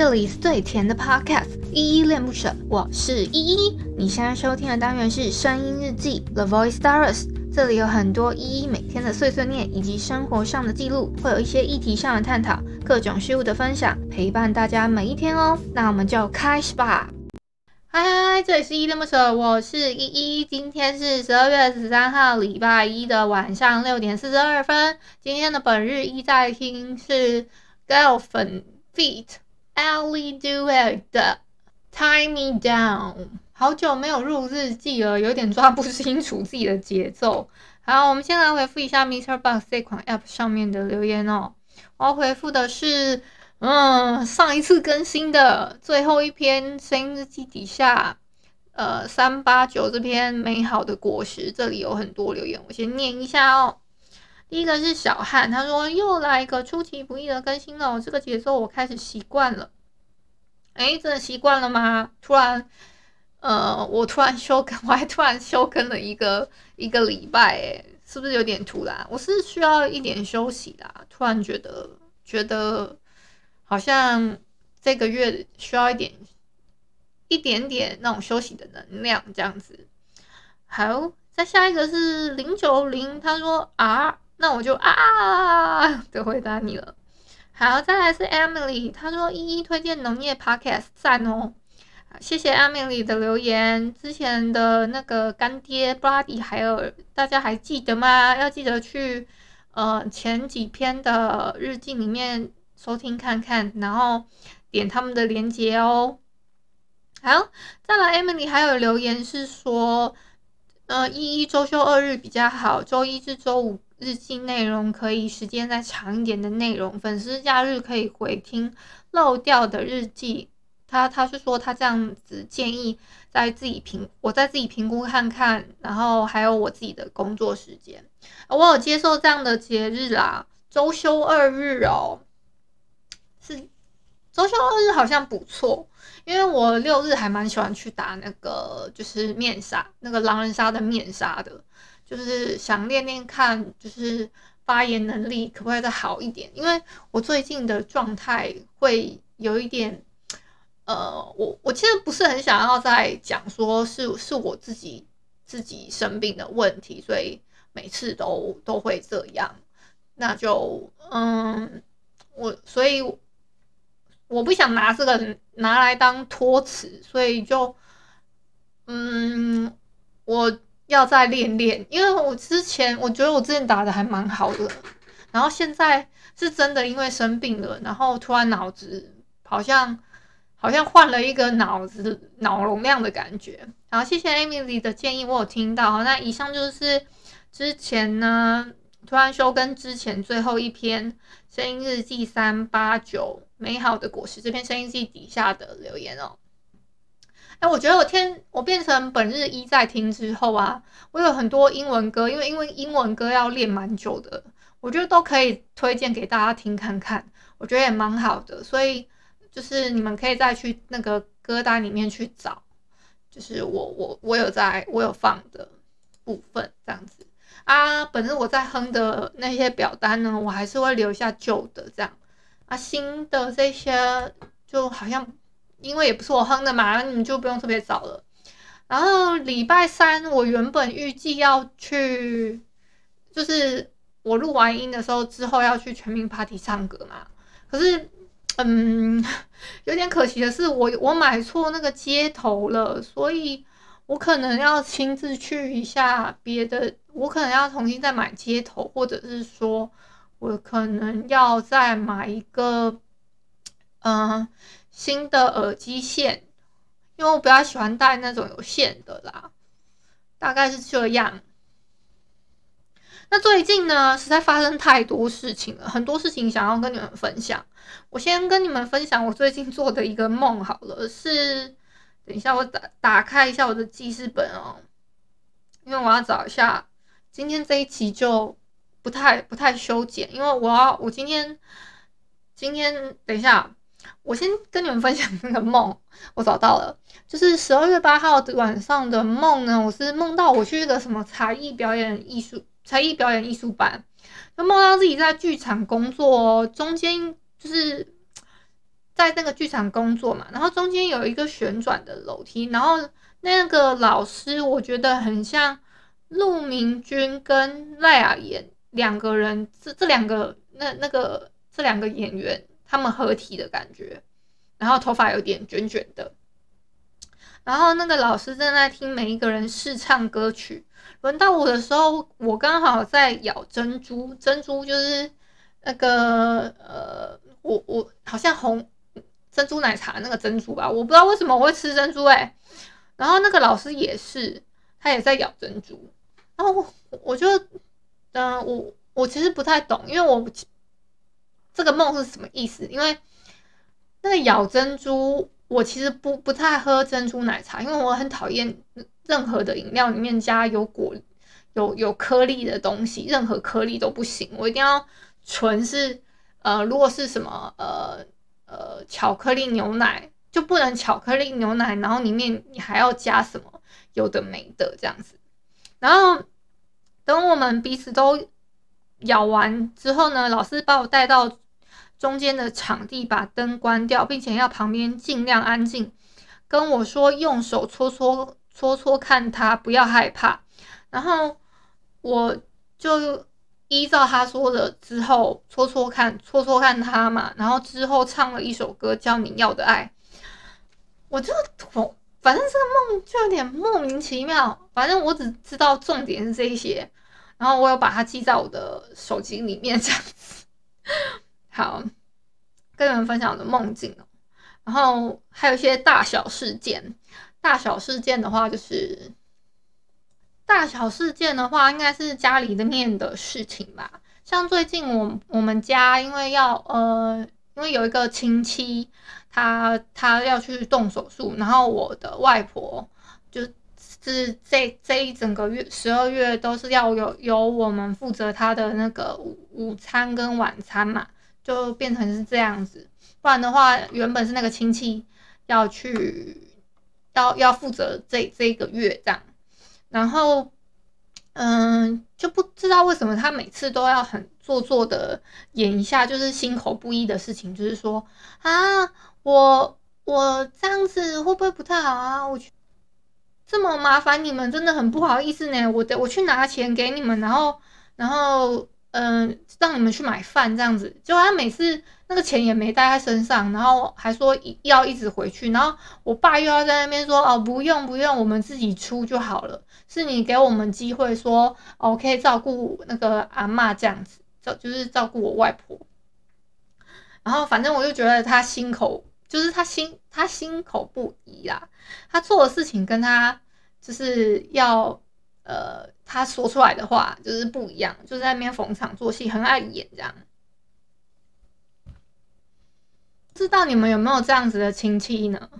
这里是最甜的 Podcast，依依恋不舍，我是依依。你现在收听的单元是声音日记 The Voice Diaries，这里有很多依依每天的碎碎念以及生活上的记录，会有一些议题上的探讨，各种事物的分享，陪伴大家每一天哦。那我们就开始吧。嗨嗨嗨，这里是依依恋不舍，我是依依。今天是十二月十三号，礼拜一的晚上六点四十二分。今天的本日依在听是 Girlfriend Feet Ellie Duet 的 Tie Me Down，好久没有录日记了，有点抓不清楚自己的节奏。好，我们先来回复一下 MixerBox 这款 App 上面的留言哦。我要回复的是，嗯，上一次更新的最后一篇声音日记底下，呃，三八九这篇美好的果实，这里有很多留言，我先念一下哦。第一个是小汉，他说又来一个出其不意的更新了，这个节奏我开始习惯了。哎，真的习惯了吗？突然，呃，我突然休更，我还突然休更了一个一个礼拜，哎，是不是有点突然？我是需要一点休息啦，突然觉得觉得好像这个月需要一点一点点那种休息的能量，这样子。好，再下一个是零九零，他说啊。那我就啊 的回答你了。好，再来是 Emily，她说依依推荐农业 Podcast 赞哦。谢谢 Emily 的留言。之前的那个干爹 Brady 还有大家还记得吗？要记得去呃前几篇的日记里面收听看看，然后点他们的连接哦。好，再来 Emily 还有留言是说，呃依依周休二日比较好，周一至周五。日记内容可以时间再长一点的内容，粉丝假日可以回听漏掉的日记。他他是说他这样子建议，在自己评，我再自己评估看看，然后还有我自己的工作时间，我有接受这样的节日啦，周休二日哦，是周休二日好像不错，因为我六日还蛮喜欢去打那个就是面纱，那个狼人杀的面纱的。就是想练练看，就是发言能力可不可以再好一点？因为我最近的状态会有一点，呃，我我其实不是很想要再讲说是是我自己自己生病的问题，所以每次都都会这样。那就嗯，我所以我不想拿这个拿来当托词，所以就嗯我。要再练练，因为我之前我觉得我之前打的还蛮好的，然后现在是真的因为生病了，然后突然脑子好像好像换了一个脑子脑容量的感觉。然后，谢谢 Emily 的建议，我有听到。那以上就是之前呢突然休更之前最后一篇声音日记三八九美好的果实这篇声音日记底下的留言哦。哎，我觉得我天，我变成本日一在听之后啊，我有很多英文歌，因为因为英文歌要练蛮久的，我觉得都可以推荐给大家听看看，我觉得也蛮好的，所以就是你们可以再去那个歌单里面去找，就是我我我有在我有放的部分这样子啊，本日我在哼的那些表单呢，我还是会留下旧的这样啊，新的这些就好像。因为也不是我哼的嘛，那你们就不用特别找了。然后礼拜三我原本预计要去，就是我录完音的时候之后要去全民 Party 唱歌嘛。可是，嗯，有点可惜的是我我买错那个接头了，所以我可能要亲自去一下别的，我可能要重新再买接头，或者是说我可能要再买一个，嗯。新的耳机线，因为我比较喜欢戴那种有线的啦，大概是这样。那最近呢，实在发生太多事情了，很多事情想要跟你们分享。我先跟你们分享我最近做的一个梦好了，是等一下我打打开一下我的记事本哦，因为我要找一下今天这一期就不太不太修剪，因为我要我今天今天等一下。我先跟你们分享那个梦，我找到了，就是十二月八号晚上的梦呢。我是梦到我去一个什么才艺表演艺术才艺表演艺术班，就梦到自己在剧场工作，中间就是 在那个剧场工作嘛，然后中间有一个旋转的楼梯，然后那个老师我觉得很像陆明君跟赖雅妍两个人，这这两个那那个这两个演员他们合体的感觉，然后头发有点卷卷的，然后那个老师正在听每一个人试唱歌曲，轮到我的时候，我刚好在咬珍珠，珍珠就是那个呃，我我好像红。珍珠奶茶那个珍珠吧，我不知道为什么我会吃珍珠哎、然后那个老师也是，他也在咬珍珠，然后我就，嗯、我我其实不太懂，因为我这个梦是什么意思？因为那个咬珍珠，我其实不不太喝珍珠奶茶，因为我很讨厌任何的饮料里面加有果有有颗粒的东西，任何颗粒都不行，我一定要纯是，呃，如果是什么呃。呃，巧克力牛奶就不能巧克力牛奶，然后里面你还要加什么有的没的这样子。然后等我们彼此都咬完之后呢，老师把我带到中间的场地，把灯关掉，并且要旁边尽量安静，跟我说用手搓搓搓搓看他，不要害怕。然后我就。依照他说的之后搓搓看，搓搓看他嘛，然后之后唱了一首歌叫《你要的爱》，我就我反正这个梦就有点莫名其妙，反正我只知道重点是这一些，然后我有把它记在我的手机里面这样子。好，跟你们分享我的梦境哦，然后还有一些大小事件，大小事件的话就是。大小事件的话，应该是家里的面的事情吧。像最近我我们家因为要呃，因为有一个亲戚他他要去动手术，然后我的外婆就是这这一整个月十二月都是要有由我们负责他的那个午午餐跟晚餐嘛，就变成是这样子。不然的话，原本是那个亲戚要去要要负责这这一个月这样。然后，嗯，就不知道为什么他每次都要很做作的演一下，就是心口不一的事情，就是说啊，我我这样子会不会不太好啊？我去这么麻烦你们，真的很不好意思呢。我得我去拿钱给你们，然后然后。嗯，让你们去买饭这样子，结果他每次那个钱也没带在身上，然后还说要一直回去，然后我爸又要在那边说哦，不用不用，我们自己出就好了，是你给我们机会说哦，可以照顾那个阿妈这样子，照就是照顾我外婆，然后反正我就觉得他心口就是他心他心口不一啦，他做的事情跟他就是要。呃，他说出来的话就是不一样，就在那边逢场作戏，很爱演这样。不知道你们有没有这样子的亲戚呢？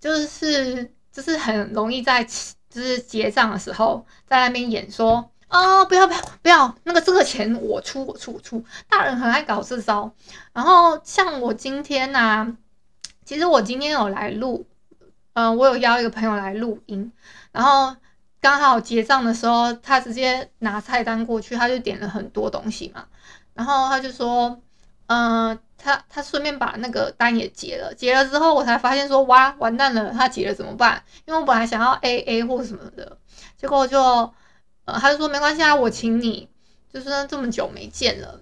就是就是很容易在就是结账的时候在那边演说哦，不要不要不要，那个这个钱我出我出我出，大人很爱搞这招。然后像我今天呢、其实我今天有来录，嗯、呃，我有邀一个朋友来录音，然后。刚好结账的时候，他直接拿菜单过去，他就点了很多东西嘛。然后他就说：“嗯、呃，他他顺便把那个单也结了。结了之后，我才发现说，哇，完蛋了，他结了怎么办？因为我本来想要 AA 或什么的，结果就呃，他就说没关系啊，我请你，就是这么久没见了。”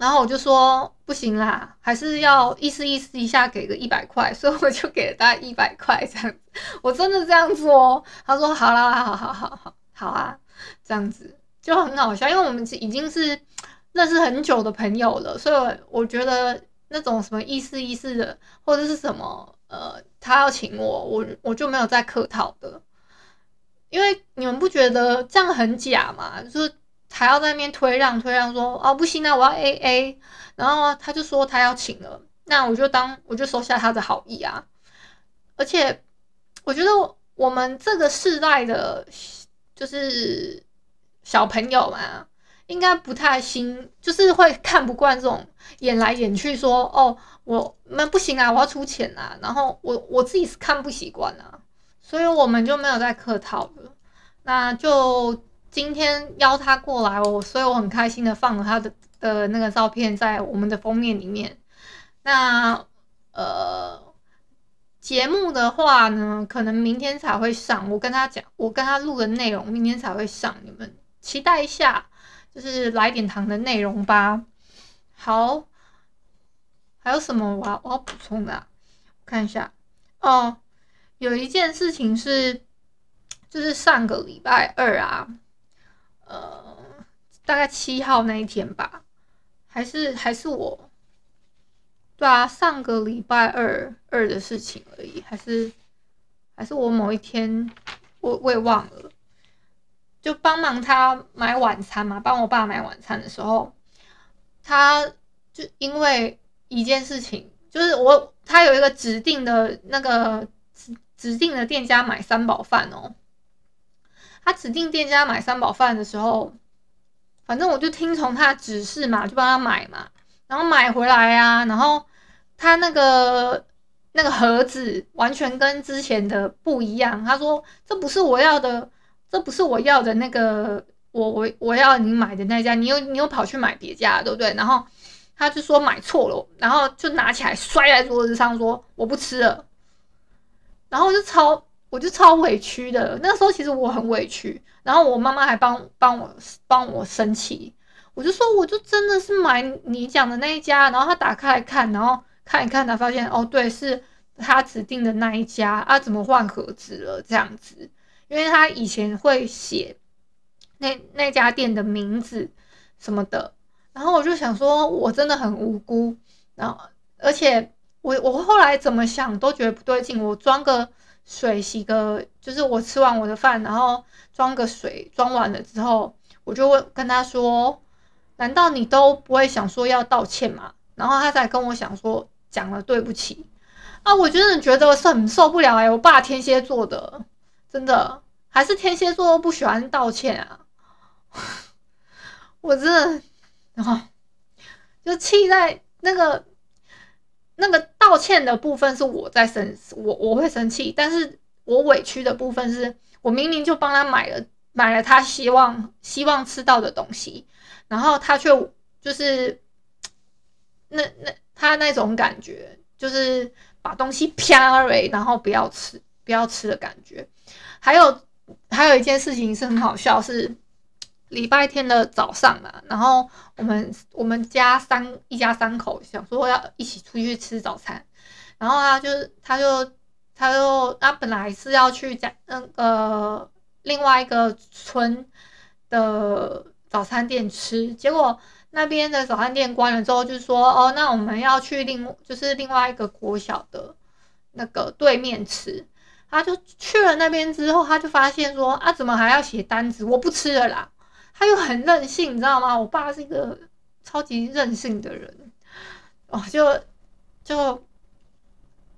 然后我就说不行啦，还是要意思意思一下，给个一百块，所以我就给了他一百块这样子。我真的这样做，他说好啦，好好好好好啊，这样子就很好笑，因为我们已经是认识很久的朋友了，所以我觉得那种什么意思意思的，或者是什么呃，他要请我，我我就没有再客套的，因为你们不觉得这样很假吗？就是。还要在那边推让推让说，说哦不行啊，我要 A A，然后他就说他要请了，那我就当我就收下他的好意啊。而且我觉得我们这个世代的，就是小朋友嘛，应该不太新，就是会看不惯这种演来演去说，说哦我们不行啊，我要出钱啊，然后我我自己是看不习惯啊，所以我们就没有再客套了，那就。今天邀他过来我，所以我很开心的放了他的的那个照片在我们的封面里面。那呃，节目的话呢，可能明天才会上。我跟他讲，我跟他录的内容，明天才会上，你们期待一下，就是来点糖的内容吧。好，还有什么我要我要补充的？我看一下哦，有一件事情是，就是上个礼拜二啊，呃，大概七号那一天吧，还是还是我。对啊，上个礼拜二二的事情而已，还是还是我某一天我我也忘了，就帮忙他买晚餐嘛，帮我爸买晚餐的时候，他就因为一件事情，就是我他有一个指定的那个指指定的店家买三宝饭哦，他指定店家买三宝饭的时候，反正我就听从他指示嘛，就帮他买嘛，然后买回来啊，然后。他那个那个盒子完全跟之前的不一样。他说：“这不是我要的，这不是我要的那个，我我我要你买的那家，你又你又跑去买别家，对不对？”然后他就说买错了，然后就拿起来摔在桌子上，说：“我不吃了。”然后我就超我就超委屈的。那时候其实我很委屈，然后我妈妈还帮帮我帮我生气。我就说：“我就真的是买你讲的那一家。”然后他打开来看，然后。看一看，他发现哦，对，是他指定的那一家啊，怎么换盒子了？这样子，因为他以前会写那那家店的名字什么的，然后我就想说，我真的很无辜，然后而且我我后来怎么想都觉得不对劲，我装个水洗个，就是我吃完我的饭，然后装个水装完了之后，我就问跟他说，难道你都不会想说要道歉吗？然后他才跟我想说。讲了对不起啊，我真的觉得我是很受不了哎、我爸天蝎座的，真的还是天蝎座不喜欢道歉啊！我真的，然后就气在那个那个道歉的部分是我在生，我我会生气，但是我委屈的部分是我明明就帮他买了买了他希望希望吃到的东西，然后他却就是 那那。他那种感觉就是把东西啪了，然后不要吃，不要吃的感觉。还有还有一件事情是很好笑，是礼拜天的早上嘛，然后我们我们家三一家三口想说要一起出去吃早餐，然后他就他就他就他本来是要去家那个另外一个村的早餐店吃，结果。那边的早餐店关了之后，就说哦，那我们要去另就是另外一个国小的那个对面吃。他就去了那边之后，他就发现说啊，怎么还要写单子？我不吃了啦。他又很任性，你知道吗？我爸是一个超级任性的人哦，就就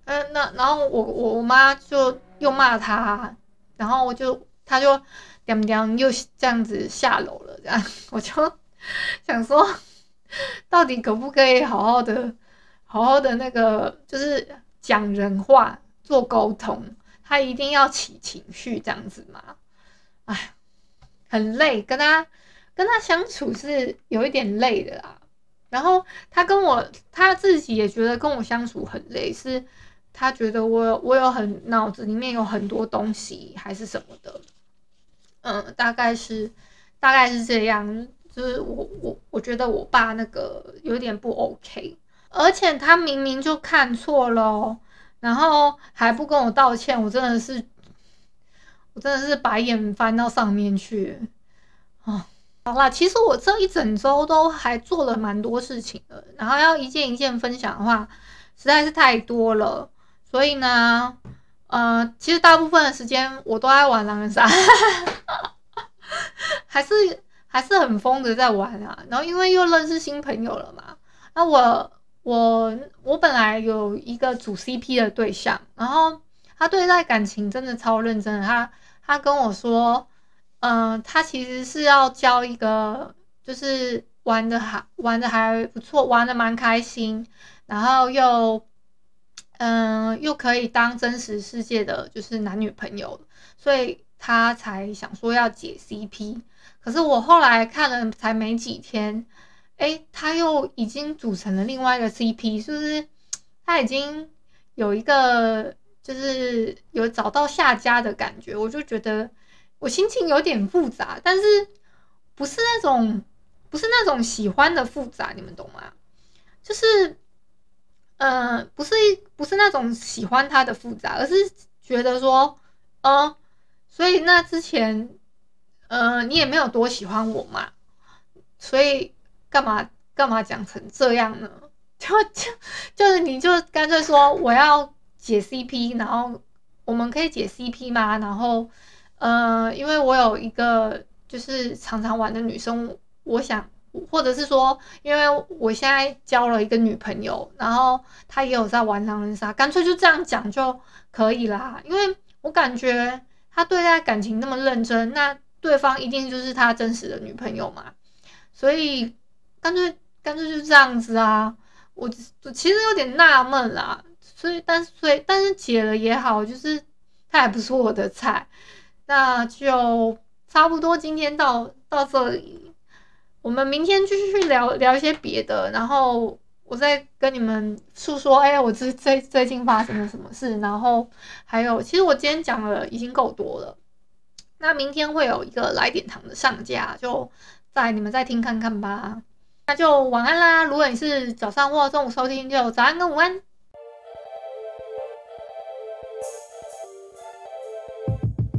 嗯，那然后我我我妈就又骂他，然后我就他就点点又这样子下楼了，这样我就。想说，到底可不可以好好的、好好的那个，就是讲人话、做沟通？他一定要起情绪这样子吗？哎，很累，跟他跟他相处是有一点累的啦。然后他跟我，他自己也觉得跟我相处很累，是他觉得我有我有很脑子里面有很多东西，还是什么的？嗯，大概是大概是这样。就是我我我觉得我爸那个有点不 OK，而且他明明就看错了，然后还不跟我道歉，我真的是，我真的是白眼翻到上面去。哦，好啦，其实我这一整周都还做了蛮多事情的，然后要一件一件分享的话，实在是太多了，所以呢，呃，其实大部分的时间我都在玩狼人杀，还是。还是很疯的在玩啊，然后因为又认识新朋友了嘛，那我我我本来有一个组 CP 的对象，然后他对待感情真的超认真的，他他跟我说，嗯、他其实是要交一个，就是玩的还玩的还不错，玩的蛮开心，然后又嗯、又可以当真实世界的就是男女朋友，所以他才想说要解 CP。可是我后来看了才没几天，哎，他又已经组成了另外一个 CP，是不是他已经有一个就是有找到下家的感觉，我就觉得我心情有点复杂，但是不是那种不是那种喜欢的复杂，你们懂吗？就是，呃，不是不是那种喜欢他的复杂，而是觉得说，呃，所以那之前，呃，你也没有多喜欢我嘛，所以干嘛干嘛讲成这样呢？就就就是你就干脆说我要解 CP，然后我们可以解 CP 吗？然后，呃，因为我有一个就是常常玩的女生，我想。或者是说，因为我现在交了一个女朋友，然后她也有在玩狼人杀，干脆就这样讲就可以啦。因为我感觉他对待感情那么认真，那对方一定就是他真实的女朋友嘛。所以干脆干脆就这样子啊。我我其实有点纳闷啦。所以，但是所以但是解了也好，就是他也不是我的菜，那就差不多今天到到这里。我们明天继续去聊聊一些别的，然后我再跟你们诉说，哎，我最最最近发生了什么事，然后还有，其实我今天讲的已经够多了，那明天会有一个来点糖的上架，就再你们再听看看吧，那就晚安啦。如果你是早上或中午收听，就早安跟午安。